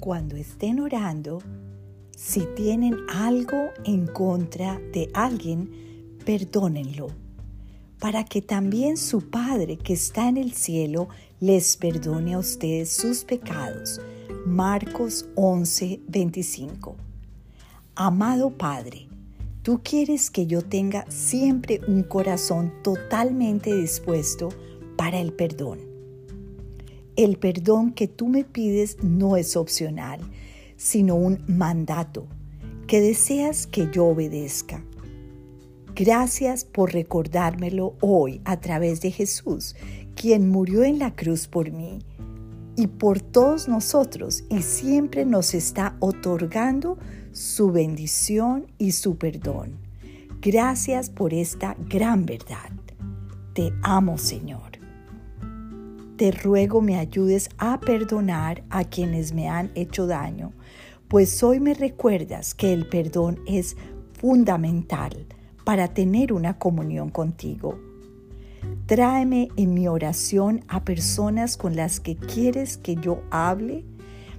cuando estén orando, si tienen algo en contra de alguien, perdónenlo, para que también su Padre que está en el cielo les perdone a ustedes sus pecados. Marcos 11, 25. Amado Padre, tú quieres que yo tenga siempre un corazón totalmente dispuesto para el perdón. El perdón que tú me pides no es opcional, sino un mandato que deseas que yo obedezca. Gracias por recordármelo hoy a través de Jesús, quien murió en la cruz por mí y por todos nosotros y siempre nos está otorgando su bendición y su perdón. Gracias por esta gran verdad. Te amo, Señor. Te ruego me ayudes a perdonar a quienes me han hecho daño, pues hoy me recuerdas que el perdón es fundamental para tener una comunión contigo. Tráeme en mi oración a personas con las que quieres que yo hable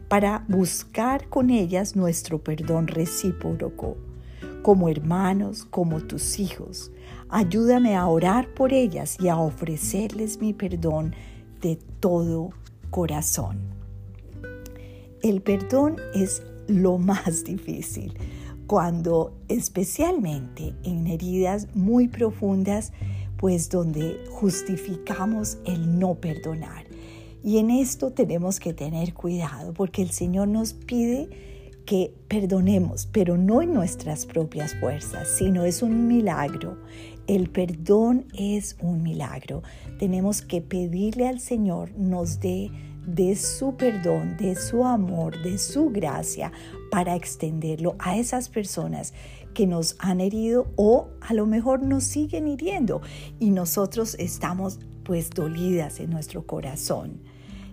para buscar con ellas nuestro perdón recíproco, como hermanos, como tus hijos. Ayúdame a orar por ellas y a ofrecerles mi perdón de todo corazón. El perdón es lo más difícil cuando especialmente en heridas muy profundas, pues donde justificamos el no perdonar. Y en esto tenemos que tener cuidado porque el Señor nos pide que perdonemos, pero no en nuestras propias fuerzas, sino es un milagro. El perdón es un milagro. Tenemos que pedirle al Señor nos dé de su perdón, de su amor, de su gracia para extenderlo a esas personas que nos han herido o a lo mejor nos siguen hiriendo y nosotros estamos pues dolidas en nuestro corazón.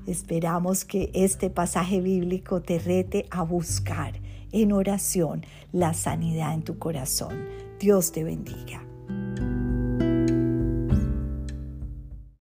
Esperamos que este pasaje bíblico te rete a buscar en oración la sanidad en tu corazón. Dios te bendiga.